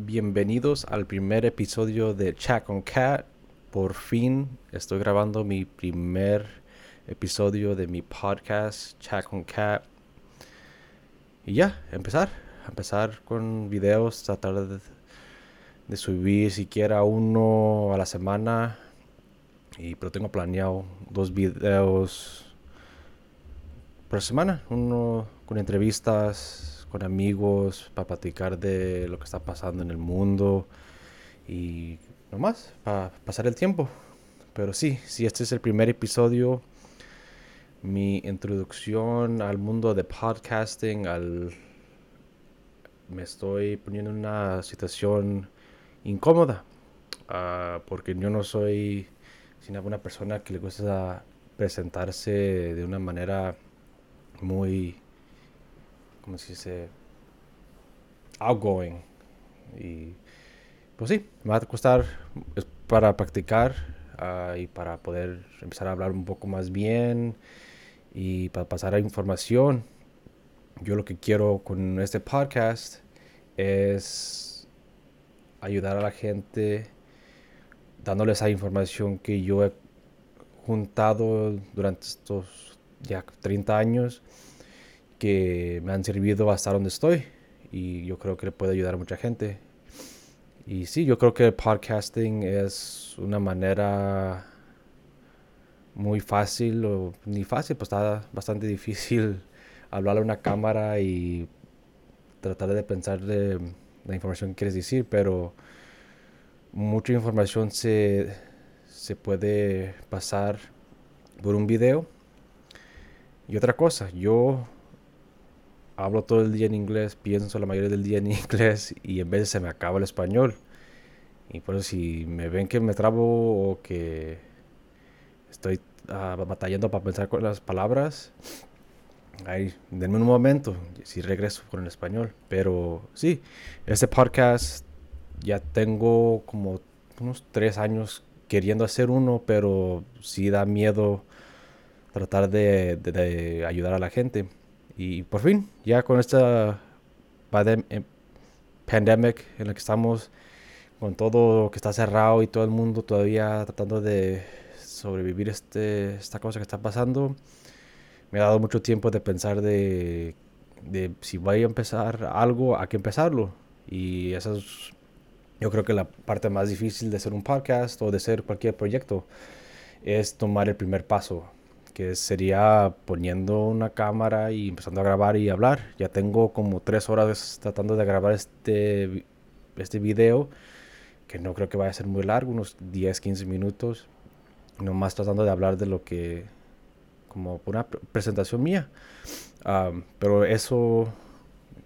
bienvenidos al primer episodio de Chat con Cat. Por fin estoy grabando mi primer episodio de mi podcast Chat con Cat. Y ya, empezar. Empezar con videos, tratar de, de subir siquiera uno a la semana. Y, pero tengo planeado dos videos por semana. Uno con entrevistas con amigos para platicar de lo que está pasando en el mundo y nomás para pasar el tiempo. Pero sí, si este es el primer episodio, mi introducción al mundo de podcasting, al me estoy poniendo en una situación incómoda uh, porque yo no soy sino una persona que le gusta presentarse de una manera muy como se dice? Outgoing. Y pues sí, me va a costar para practicar uh, y para poder empezar a hablar un poco más bien y para pasar a información. Yo lo que quiero con este podcast es ayudar a la gente dándole esa información que yo he juntado durante estos ya 30 años que me han servido hasta donde estoy y yo creo que le puede ayudar a mucha gente. Y sí, yo creo que el podcasting es una manera muy fácil, o ni fácil, pues está bastante difícil hablar a una cámara y tratar de pensar de la información que quieres decir, pero mucha información se, se puede pasar por un video. Y otra cosa, yo hablo todo el día en inglés, pienso la mayoría del día en inglés y en vez se me acaba el español. Y por eso si me ven que me trabo o que estoy uh, batallando para pensar con las palabras, ahí denme un momento, si regreso con el español. Pero sí, este podcast ya tengo como unos tres años queriendo hacer uno, pero sí da miedo tratar de ayudar a la gente. Y por fin, ya con esta eh, pandemic en la que estamos, con todo que está cerrado y todo el mundo todavía tratando de sobrevivir este, esta cosa que está pasando, me ha dado mucho tiempo de pensar de, de si voy a empezar algo, a qué empezarlo. Y esa es, yo creo que la parte más difícil de hacer un podcast o de hacer cualquier proyecto es tomar el primer paso que sería poniendo una cámara y empezando a grabar y hablar. Ya tengo como tres horas tratando de grabar este, este video, que no creo que vaya a ser muy largo, unos 10, 15 minutos, nomás tratando de hablar de lo que, como una presentación mía. pero eso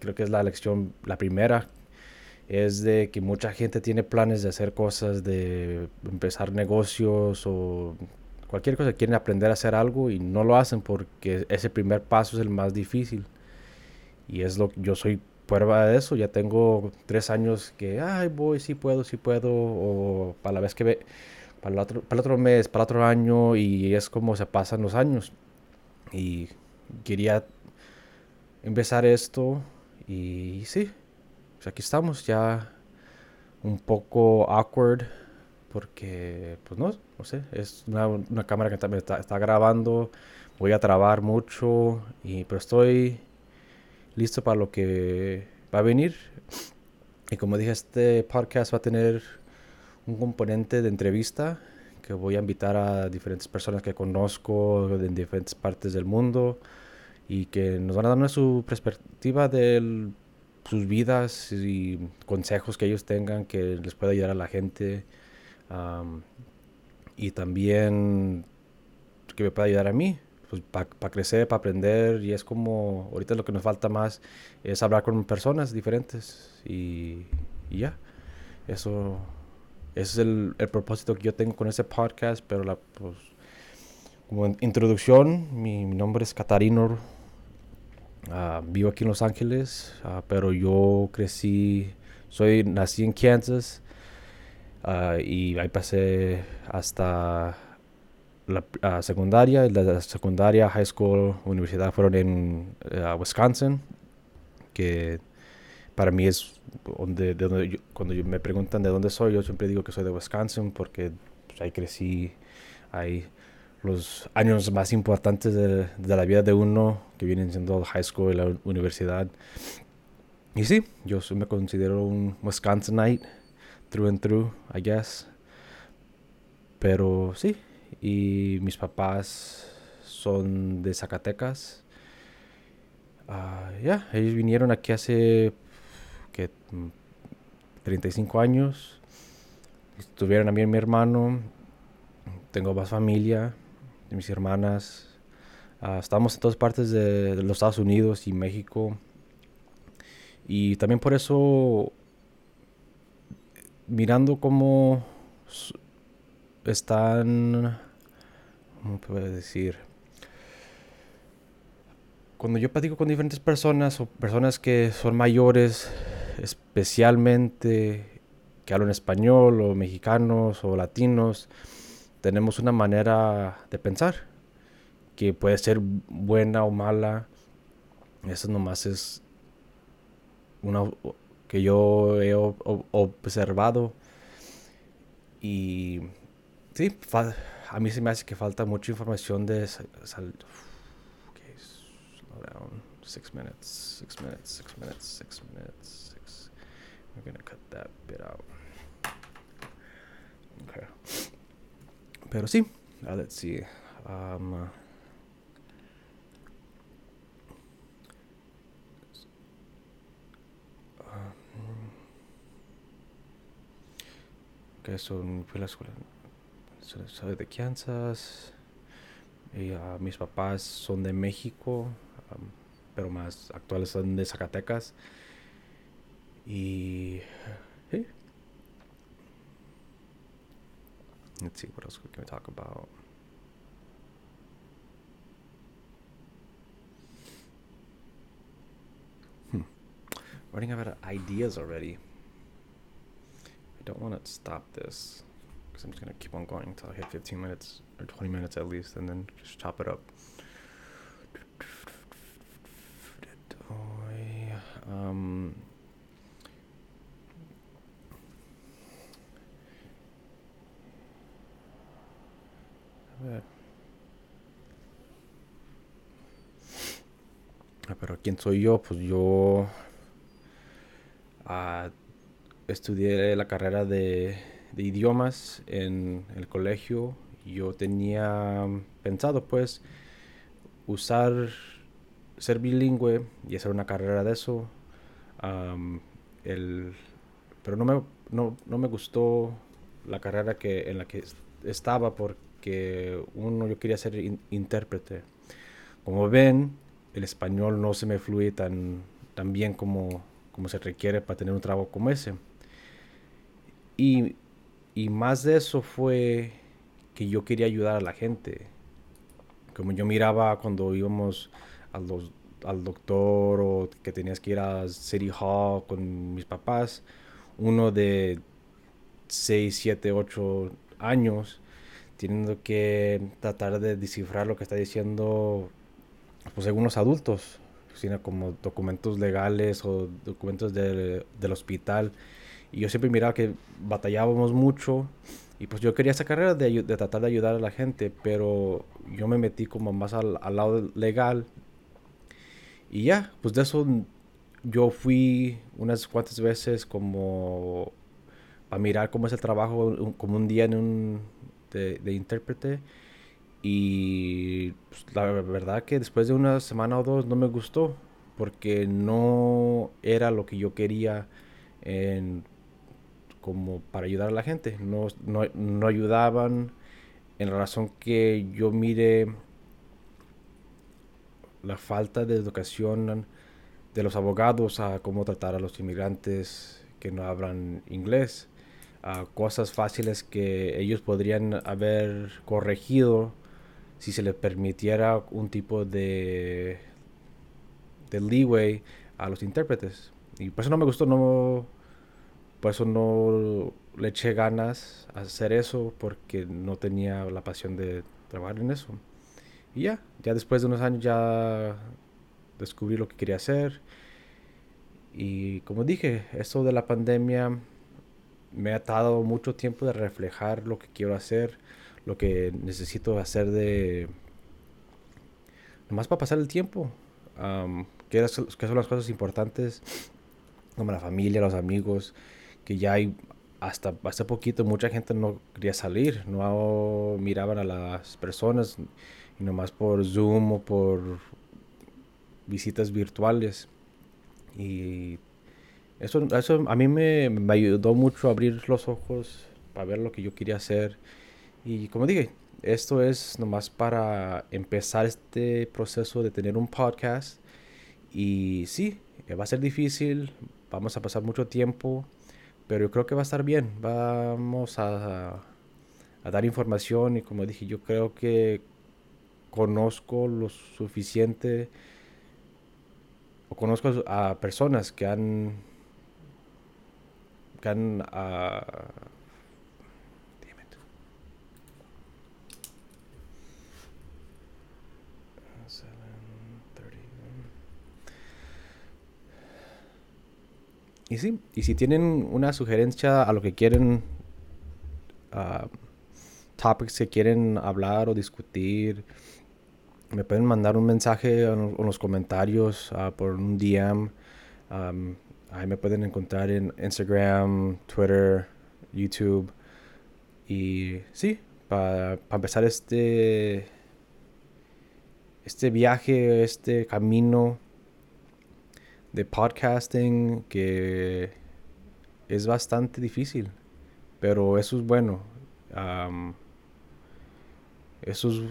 creo que es la lección, la primera, es de que mucha gente tiene planes de hacer cosas, de empezar negocios o cualquier cosa, quieren aprender a hacer algo y no lo hacen porque ese primer paso es el más difícil. Y es lo que yo soy prueba de eso. Ya tengo tres años que, ay, voy, sí puedo, sí puedo. O para la vez que ve, para el otro, para el otro mes, para el otro año. Y es como se pasan los años. Y quería empezar esto. Y sí, pues aquí estamos ya un poco awkward porque, pues no, no sé, es una, una cámara que también está, está, grabando, voy a trabar mucho, y, pero estoy listo para lo que va a venir. Y como dije, este podcast va a tener un componente de entrevista que voy a invitar a diferentes personas que conozco en diferentes partes del mundo y que nos van a dar su perspectiva de sus vidas y consejos que ellos tengan que les pueda ayudar a la gente y también que me pueda ayudar a mí, pues para crecer, para aprender. Y es como, ahorita lo que nos falta más es hablar con personas diferentes. Y, ya, eso, es el, el, propósito que yo tengo con ese podcast. Pero la, pues, como introducción, mi, mi nombre es Catarino. Uh, vivo aquí en Los Ángeles, uh, pero yo crecí, soy, nací en Kansas Ah, y ahí pasé hasta la secundaria, la secundaria, high school, universidad fueron en uh, Wisconsin, que para mí es donde, de donde cuando me preguntan de dónde soy, yo siempre digo que soy de Wisconsin porque pues, ahí crecí, ahí los años más importantes de, de, la vida de uno, que vienen siendo high school y la universidad. Y sí, yo me considero un Wisconsinite, through and through, I guess. Pero sí, y mis papás son de Zacatecas. Uh, ya, ellos vinieron aquí hace que 35 años. Estuvieron a mí y mi hermano. Tengo más familia mis hermanas. Uh, estamos en todas partes de, de, los Estados Unidos y México. Y también por eso, mirando cómo están, ¿cómo puedo decir? Cuando yo platico con diferentes personas o personas que son mayores, especialmente que hablan español o mexicanos o latinos, tenemos una manera de pensar que puede ser buena o mala. Eso nomás es una que yo he observado. Y sí, a mí se me hace que falta mucha información de sal okay, slow down. Six minutes, six minutes, six minutes, six minutes, six. We're gonna cut that bit out. Okay. Pero sí, uh, let's see. Um, uh, que son, fui la escuela, de Kansas, y, uh, mis papás son de México, um, pero más actuales son de Zacatecas. Y sí, Let's see, what else can we talk about? Hmm. Running out of ideas already. Don't want to stop this because I'm just going to keep on going until I hit 15 minutes or 20 minutes at least and then just chop it up. Um, Ah, pero ¿quién soy yo? Pues yo uh, estudié la carrera de, idiomas en el colegio. Yo tenía pensado pues usar, ser bilingüe y hacer una carrera de eso. El, pero no me, no, no me gustó la carrera que, en la que estaba porque uno, yo quería ser in, intérprete. Como ven, el español no se me fluye tan, tan bien como, como se requiere para tener un trabajo como ese. Y, y más de eso fue que yo quería ayudar a la gente. Como yo miraba cuando íbamos al doctor o que tenías que ir a City Hall con mis papás, uno de 6, 7, 8 años, teniendo que tratar de descifrar lo que está diciendo pues según los adultos, sino como documentos legales o documentos de, del hospital. Y yo siempre miraba que batallábamos mucho y pues yo quería esa carrera de, de tratar de ayudar a la gente, pero yo me metí como más al, al lado legal. Y ya, pues de eso yo fui unas cuantas veces como a mirar cómo es el trabajo, como un día en un, de, de intérprete. Y pues, la verdad que después de una semana o dos no me gustó porque no era lo que yo quería en, como para ayudar a la gente. No, no, no ayudaban en la razón que yo mire la falta de educación de los abogados a cómo tratar a los inmigrantes que no hablan inglés. A cosas fáciles que ellos podrían haber corregido si se le permitiera un tipo de, de leeway a los intérpretes. Y por eso no me gustó, no, por eso no le eché ganas a hacer eso, porque no tenía la pasión de trabajar en eso. Y ya, ya después de unos años ya descubrí lo que quería hacer. Y como dije, esto de la pandemia me ha dado mucho tiempo de reflejar lo que quiero hacer, lo que necesito hacer de... Nomás para pasar el tiempo. que, son las cosas importantes, como la familia, los amigos, que ya hay hasta hace poquito mucha gente no quería salir, no miraban a las personas y nomás por Zoom o por visitas virtuales. Y eso, eso a mí me, me ayudó mucho a abrir los ojos para ver lo que yo quería hacer. Y como dije, esto es nomás para empezar este proceso de tener un podcast. Y sí, va a ser difícil, vamos a pasar mucho tiempo, pero yo creo que va a estar bien. Vamos a, a dar información y como dije, yo creo que conozco lo suficiente o conozco a personas que han que han uh, Y sí, y si tienen una sugerencia a lo que quieren, uh, topics que quieren hablar o discutir, me pueden mandar un mensaje en, los comentarios uh, por un DM. Ahí me pueden encontrar en Instagram, Twitter, YouTube. Y sí, para empezar este, este viaje, este camino de podcasting que es bastante difícil, pero eso es bueno. eso es,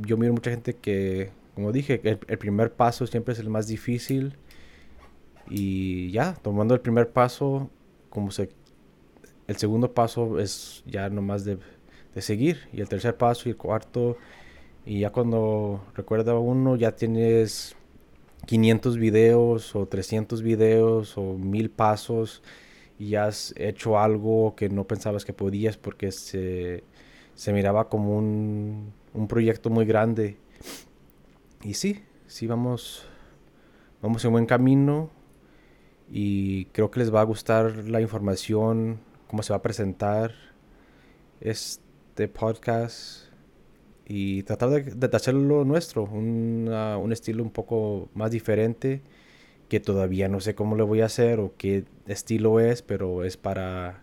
yo miro mucha gente que, como dije, el, el, primer paso siempre es el más difícil y ya, tomando el primer paso, como se, el segundo paso es ya nomás de, de seguir y el tercer paso y el cuarto y ya cuando recuerda uno ya tienes 500 videos o 300 videos o 1000 pasos y has hecho algo que no pensabas que podías porque se, se miraba como un, un, proyecto muy grande. Y sí, sí vamos, vamos en buen camino y creo que les va a gustar la información, cómo se va a presentar este podcast y tratar de, hacerlo nuestro, un estilo un poco más diferente que todavía no sé cómo lo voy a hacer o qué estilo es, pero es para,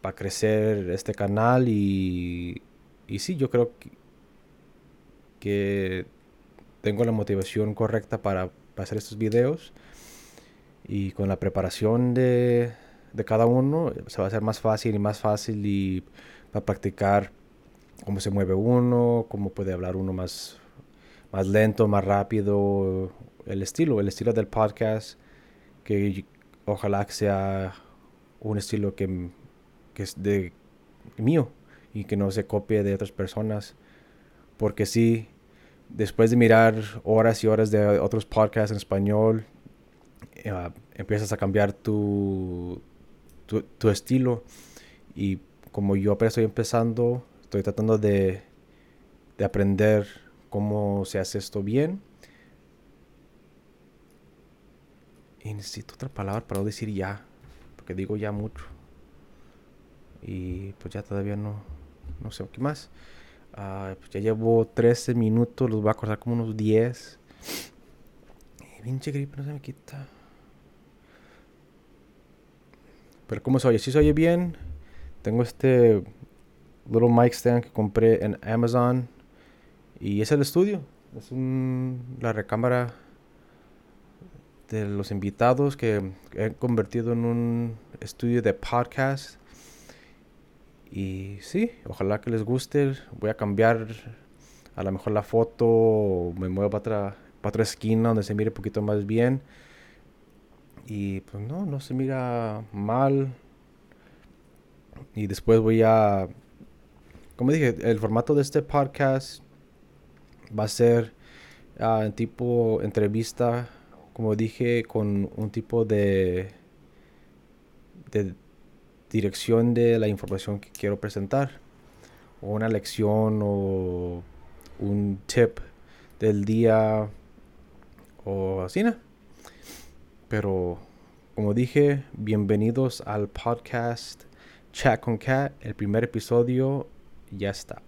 para crecer este canal y, y sí, yo creo que, que tengo la motivación correcta para, para, hacer estos videos y con la preparación de, de cada uno se va a hacer más fácil y más fácil y para practicar cómo se mueve uno, cómo puede hablar uno más, más lento, más rápido, el estilo, el estilo del podcast, que ojalá sea un estilo que, que es de mío y que no se copie de otras personas, porque si después de mirar horas y horas de otros podcasts en español, uh, empiezas a cambiar tu, tu, tu estilo. Y como yo apenas estoy empezando, Estoy tratando de, de aprender cómo se hace esto bien. Y necesito otra palabra para decir ya, porque digo ya mucho. Y pues ya todavía no, no sé qué más. Uh, pues ya llevo 13 minutos, los voy a acordar como unos 10. Y pinche gripe no se me quita. Pero ¿cómo se oye? Si se oye bien, tengo este little mic stand que compré en Amazon. Y es el estudio. Es la recámara de los invitados que he convertido en un estudio de podcast. Y sí, ojalá que les guste. Voy a cambiar a lo mejor la foto. me muevo para otra, para otra esquina donde se mire un poquito más bien. Y pues no, no se mira mal. Y después voy a como dije, el formato de este podcast va a ser uh, tipo entrevista, como dije, con un tipo de, de dirección de la información que quiero presentar. O una lección o un tip del día o así, ¿no? Pero como dije, bienvenidos al podcast Chat con Cat. El primer episodio ya está.